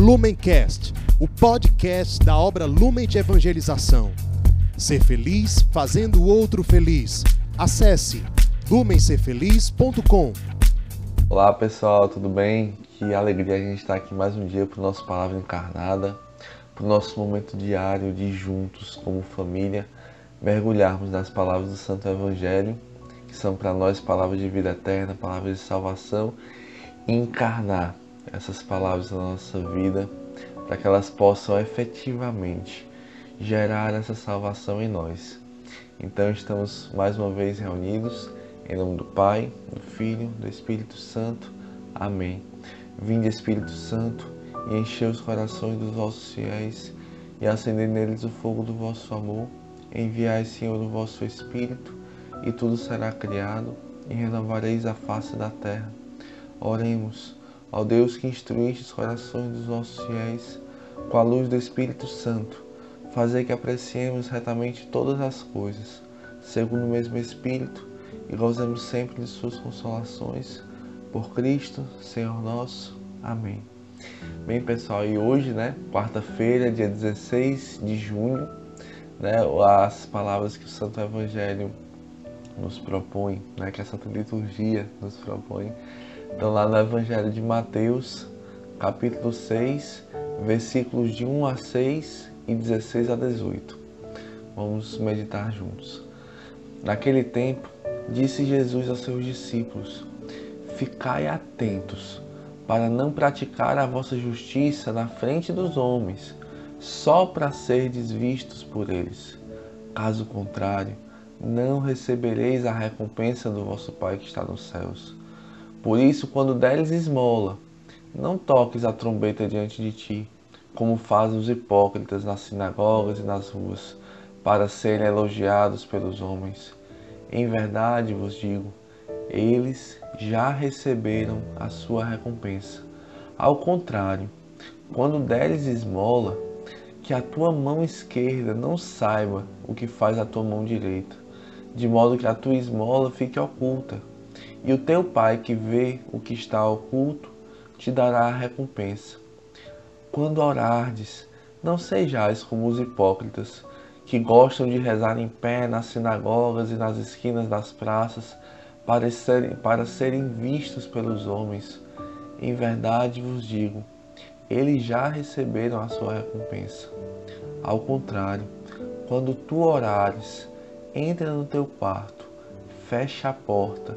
Lumencast, o podcast da obra Lumen de Evangelização. Ser feliz fazendo o outro feliz. Acesse lumencerfeliz.com. Olá pessoal, tudo bem? Que alegria a gente estar aqui mais um dia para o nosso Palavra Encarnada, para o nosso momento diário de juntos, como família, mergulharmos nas palavras do Santo Evangelho, que são para nós palavras de vida eterna, palavras de salvação, e encarnar essas palavras na nossa vida, para que elas possam efetivamente gerar essa salvação em nós. Então estamos mais uma vez reunidos em nome do Pai, do Filho, do Espírito Santo. Amém. Vinde Espírito Santo e enchei os corações dos vossos fiéis e acendei neles o fogo do vosso amor. Enviai, Senhor, o vosso Espírito e tudo será criado e renovareis a face da terra. Oremos. Ó Deus que instruíste os corações dos vossos fiéis com a luz do Espírito Santo, fazer que apreciemos retamente todas as coisas, segundo o mesmo Espírito, e gozemos sempre de suas consolações. Por Cristo, Senhor nosso. Amém. Bem, pessoal, e hoje, né, quarta-feira, dia 16 de junho, né, as palavras que o Santo Evangelho nos propõe, né, que a Santa Liturgia nos propõe, então, lá no Evangelho de Mateus, capítulo 6, versículos de 1 a 6 e 16 a 18. Vamos meditar juntos. Naquele tempo, disse Jesus aos seus discípulos: Ficai atentos para não praticar a vossa justiça na frente dos homens, só para serdes vistos por eles. Caso contrário, não recebereis a recompensa do vosso Pai que está nos céus. Por isso, quando deres esmola, não toques a trombeta diante de ti, como fazem os hipócritas nas sinagogas e nas ruas, para serem elogiados pelos homens. Em verdade vos digo, eles já receberam a sua recompensa. Ao contrário, quando deres esmola, que a tua mão esquerda não saiba o que faz a tua mão direita, de modo que a tua esmola fique oculta e o teu Pai que vê o que está oculto te dará a recompensa. Quando orardes, não sejais como os hipócritas, que gostam de rezar em pé nas sinagogas e nas esquinas das praças, para serem, para serem vistos pelos homens. Em verdade vos digo, eles já receberam a sua recompensa. Ao contrário, quando tu orares, entra no teu quarto, fecha a porta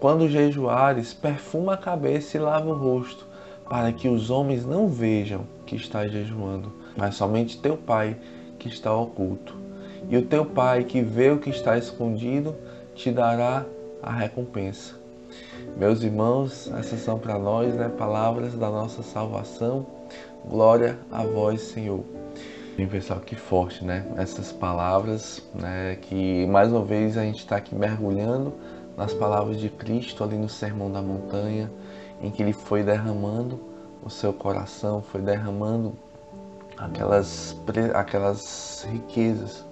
quando jejuares, perfuma a cabeça e lava o rosto, para que os homens não vejam que estás jejuando, mas somente teu Pai que está oculto. E o teu Pai que vê o que está escondido te dará a recompensa. Meus irmãos, essas são para nós né, palavras da nossa salvação. Glória a vós, Senhor. Bem, pessoal, que forte, né? Essas palavras, né? Que mais uma vez a gente está aqui mergulhando nas palavras de Cristo ali no Sermão da Montanha, em que ele foi derramando o seu coração, foi derramando aquelas, aquelas riquezas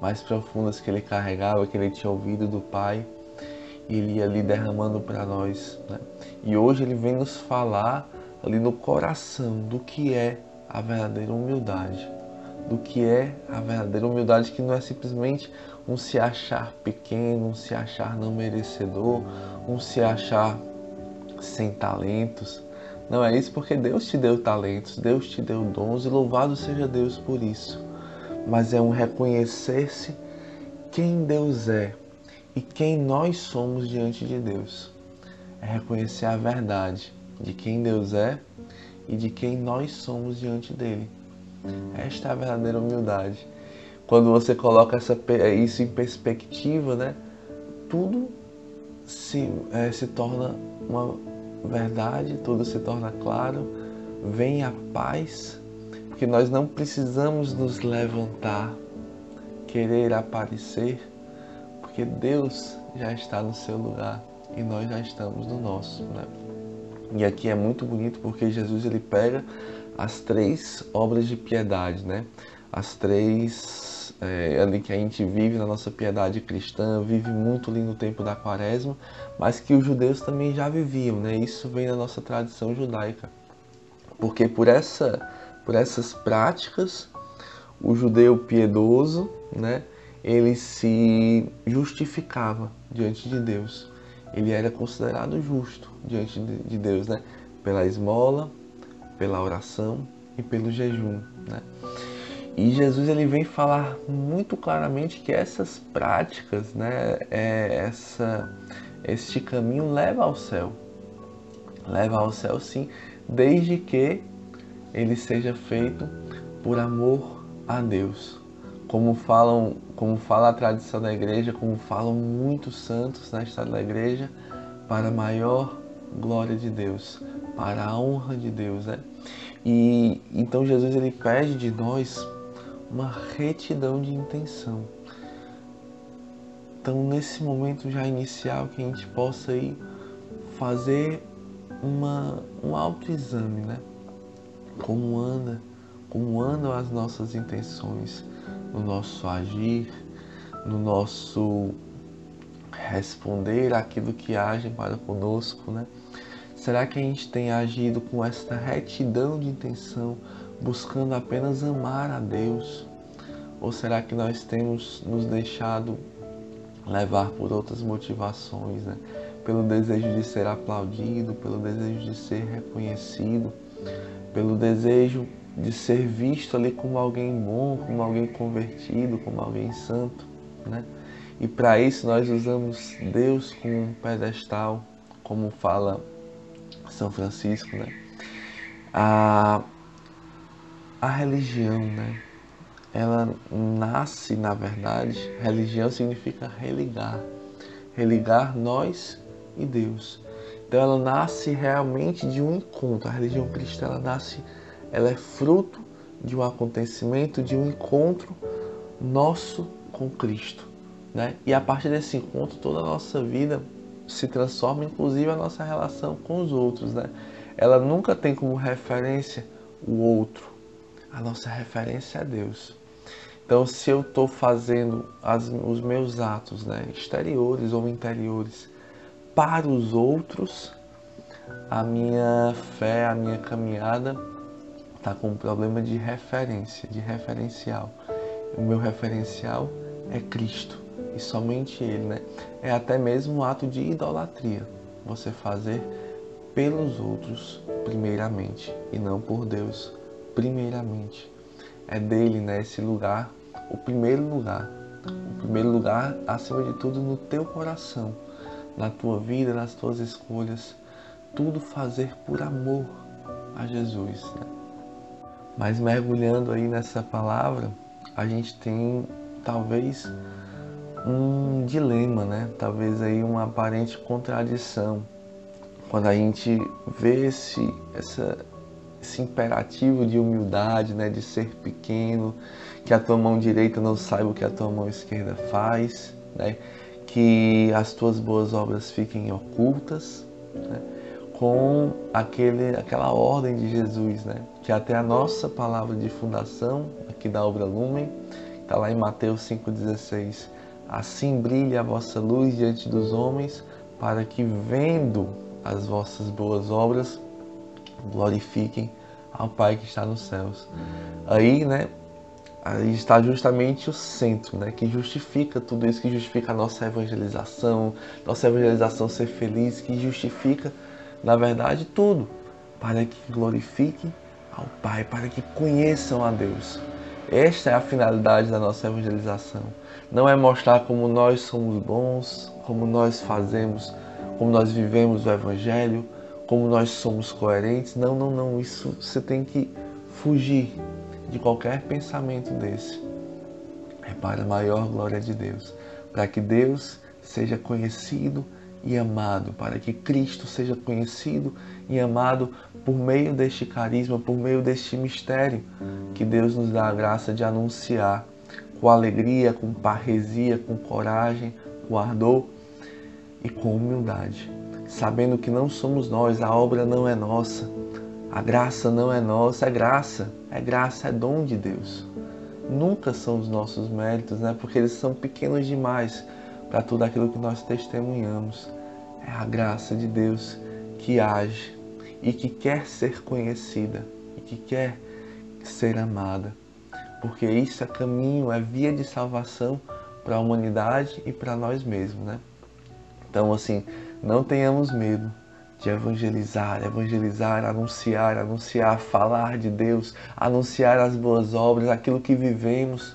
mais profundas que ele carregava, que ele tinha ouvido do Pai, e ele ia ali derramando para nós. Né? E hoje ele vem nos falar ali no coração do que é a verdadeira humildade, do que é a verdadeira humildade que não é simplesmente um se achar pequeno, um se achar não merecedor, um se achar sem talentos. Não é isso porque Deus te deu talentos, Deus te deu dons e louvado seja Deus por isso. Mas é um reconhecer-se quem Deus é e quem nós somos diante de Deus. É reconhecer a verdade de quem Deus é e de quem nós somos diante dele. Esta é a verdadeira humildade quando você coloca essa, isso em perspectiva, né, tudo se, é, se torna uma verdade, tudo se torna claro, vem a paz, porque nós não precisamos nos levantar, querer aparecer, porque Deus já está no seu lugar e nós já estamos no nosso. Né? E aqui é muito bonito porque Jesus ele pega as três obras de piedade, né? As três é, que a gente vive na nossa piedade cristã, vive muito ali no tempo da quaresma, mas que os judeus também já viviam, né? Isso vem da nossa tradição judaica. Porque por, essa, por essas práticas, o judeu piedoso, né? Ele se justificava diante de Deus. Ele era considerado justo diante de Deus, né? Pela esmola, pela oração e pelo jejum, né? E Jesus ele vem falar muito claramente que essas práticas, né, é, essa, este caminho leva ao céu. Leva ao céu sim, desde que ele seja feito por amor a Deus. Como falam, como fala a tradição da igreja, como falam muitos santos na história da igreja, para maior glória de Deus, para a honra de Deus, né? E então Jesus ele pede de nós uma retidão de intenção. Então, nesse momento já inicial, que a gente possa ir fazer uma, um autoexame, né? Como anda, como andam as nossas intenções no nosso agir, no nosso responder aquilo que agem para conosco, né? Será que a gente tem agido com esta retidão de intenção, buscando apenas amar a Deus? Ou será que nós temos nos deixado levar por outras motivações, né? pelo desejo de ser aplaudido, pelo desejo de ser reconhecido, pelo desejo de ser visto ali como alguém bom, como alguém convertido, como alguém santo, né? E para isso nós usamos Deus como um pedestal, como fala são Francisco, né? A, a religião, né? Ela nasce, na verdade, religião significa religar, religar nós e Deus. Então ela nasce realmente de um encontro. A religião cristã ela nasce, ela é fruto de um acontecimento, de um encontro nosso com Cristo, né? E a partir desse encontro toda a nossa vida se transforma, inclusive a nossa relação com os outros, né? Ela nunca tem como referência o outro. A nossa referência é Deus. Então, se eu estou fazendo as, os meus atos, né, exteriores ou interiores, para os outros, a minha fé, a minha caminhada está com um problema de referência, de referencial. O meu referencial é Cristo e somente Ele, né? É até mesmo um ato de idolatria, você fazer pelos outros primeiramente e não por Deus primeiramente. É dele, né? Esse lugar, o primeiro lugar, o primeiro lugar acima de tudo no teu coração, na tua vida, nas tuas escolhas, tudo fazer por amor a Jesus. Né? Mas mergulhando aí nessa palavra, a gente tem talvez um dilema, né? Talvez aí uma aparente contradição. Quando a gente vê esse, essa, esse imperativo de humildade, né? De ser pequeno, que a tua mão direita não saiba o que a tua mão esquerda faz, né? Que as tuas boas obras fiquem ocultas, né? com aquele, aquela ordem de Jesus, né? Que até a nossa palavra de fundação aqui da obra Lumen, está lá em Mateus 5,16 Assim brilhe a vossa luz diante dos homens, para que, vendo as vossas boas obras, glorifiquem ao Pai que está nos céus. Aí, né, aí está justamente o centro, né, que justifica tudo isso, que justifica a nossa evangelização, nossa evangelização ser feliz, que justifica, na verdade, tudo, para que glorifiquem ao Pai, para que conheçam a Deus. Esta é a finalidade da nossa evangelização não é mostrar como nós somos bons, como nós fazemos, como nós vivemos o Evangelho, como nós somos coerentes. Não, não, não. Isso você tem que fugir de qualquer pensamento desse. É para a maior glória de Deus, para que Deus seja conhecido e amado, para que Cristo seja conhecido e amado por meio deste carisma, por meio deste mistério que Deus nos dá a graça de anunciar com alegria, com parresia, com coragem, com ardor e com humildade, sabendo que não somos nós, a obra não é nossa, a graça não é nossa, é graça, é graça, é dom de Deus. Nunca são os nossos méritos, né? Porque eles são pequenos demais para tudo aquilo que nós testemunhamos. É a graça de Deus que age e que quer ser conhecida e que quer ser amada. Porque isso é caminho, é via de salvação para a humanidade e para nós mesmos, né? Então, assim, não tenhamos medo de evangelizar, evangelizar, anunciar, anunciar, falar de Deus, anunciar as boas obras, aquilo que vivemos,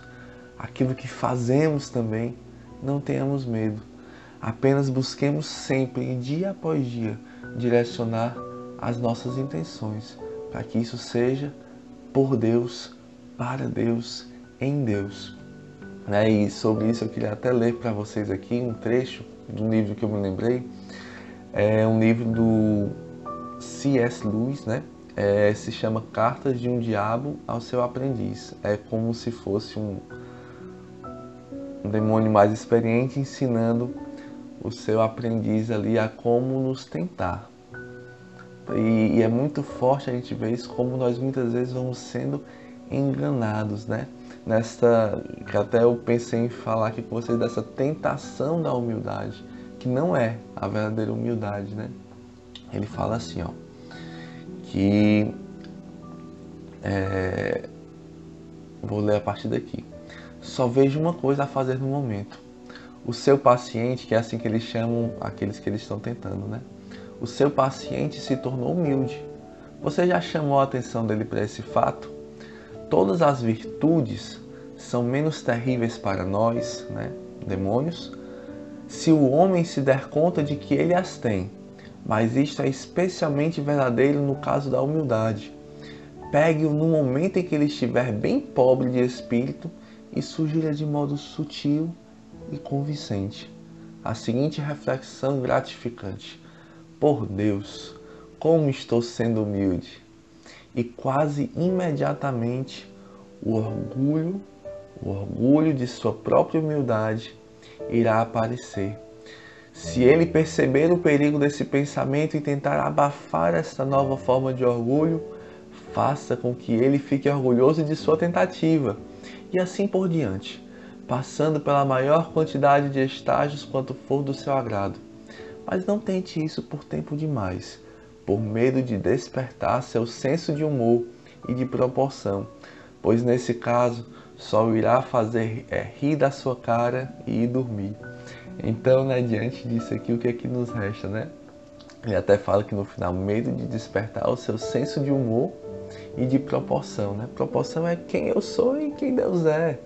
aquilo que fazemos também não tenhamos medo. Apenas busquemos sempre, dia após dia, direcionar as nossas intenções, para que isso seja por Deus, para Deus, em Deus. Né? E sobre isso eu queria até ler para vocês aqui um trecho do livro que eu me lembrei. É um livro do C.S. Lewis, né? É, se chama Cartas de um Diabo ao Seu Aprendiz. É como se fosse um, um demônio mais experiente ensinando o seu aprendiz ali a como nos tentar. E, e, é muito forte a gente ver isso, como nós muitas vezes vamos sendo enganados, né? Nesta, que até eu pensei em falar aqui com vocês dessa tentação da humildade, que não é a verdadeira humildade, né? Ele fala assim, ó, que é, vou ler a partir daqui só vejo uma coisa a fazer no momento. O seu paciente, que é assim que eles chamam aqueles que eles estão tentando, né? O seu paciente se tornou humilde. Você já chamou a atenção dele para esse fato? Todas as virtudes são menos terríveis para nós, né, demônios, se o homem se der conta de que ele as tem. Mas isto é especialmente verdadeiro no caso da humildade. Pegue-o no momento em que ele estiver bem pobre de espírito e sugira de modo sutil e convincente a seguinte reflexão gratificante: Por Deus, como estou sendo humilde! E quase imediatamente o orgulho, o orgulho de sua própria humildade irá aparecer. Se ele perceber o perigo desse pensamento e tentar abafar esta nova forma de orgulho, faça com que ele fique orgulhoso de sua tentativa e assim por diante, passando pela maior quantidade de estágios quanto for do seu agrado. Mas não tente isso por tempo demais, por medo de despertar seu senso de humor e de proporção, pois nesse caso só irá fazer é, rir da sua cara e ir dormir. Então, né, diante disso aqui, o que é que nos resta, né? Ele até fala que no final, medo de despertar o seu senso de humor e de proporção, né? Proporção é quem eu sou e quem Deus é.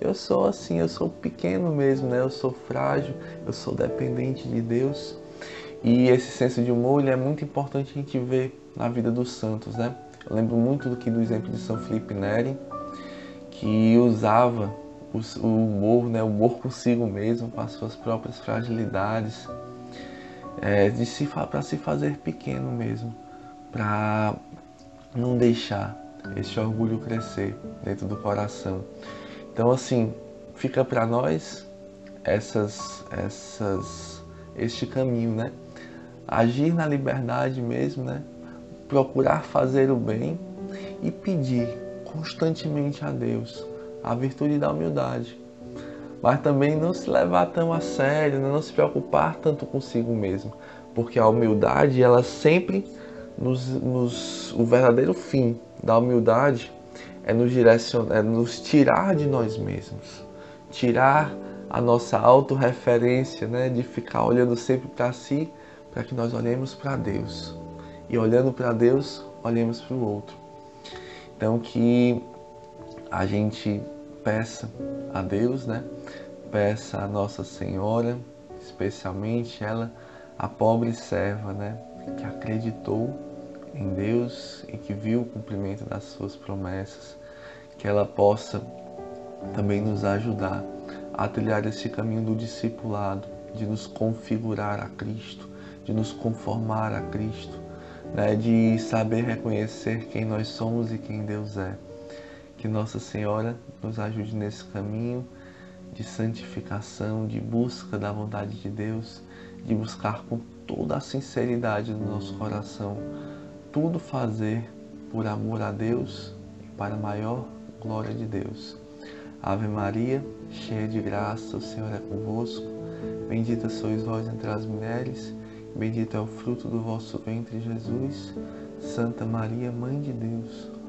Eu sou assim, eu sou pequeno mesmo, né? Eu sou frágil, eu sou dependente de Deus. E esse senso de humor ele é muito importante a gente ver na vida dos santos, né? Eu lembro muito do que do exemplo de São Felipe Neri, que usava o, humor, né? O humor consigo mesmo, com as suas próprias fragilidades, é, de se para se fazer pequeno mesmo, para não deixar esse orgulho crescer dentro do coração. Então assim, fica para nós essas essas este caminho, né? Agir na liberdade mesmo, né? Procurar fazer o bem e pedir constantemente a Deus a virtude da humildade. Mas também não se levar tão a sério, né? não se preocupar tanto consigo mesmo, porque a humildade ela sempre nos, nos, o verdadeiro fim da humildade é nos, direcionar, é nos tirar de nós mesmos, tirar a nossa autorreferência, né, de ficar olhando sempre para si, para que nós olhemos para Deus. E olhando para Deus, olhemos para o outro. Então que a gente peça a Deus, né? Peça a Nossa Senhora, especialmente ela, a pobre serva, né? que acreditou em Deus e que viu o cumprimento das suas promessas, que ela possa também nos ajudar a trilhar esse caminho do discipulado, de nos configurar a Cristo, de nos conformar a Cristo, né? de saber reconhecer quem nós somos e quem Deus é. Que Nossa Senhora nos ajude nesse caminho de santificação, de busca da vontade de Deus, de buscar com toda a sinceridade do nosso coração tudo fazer por amor a Deus e para a maior glória de Deus. Ave Maria, cheia de graça, o Senhor é convosco. Bendita sois vós entre as mulheres, bendito é o fruto do vosso ventre, Jesus. Santa Maria, Mãe de Deus,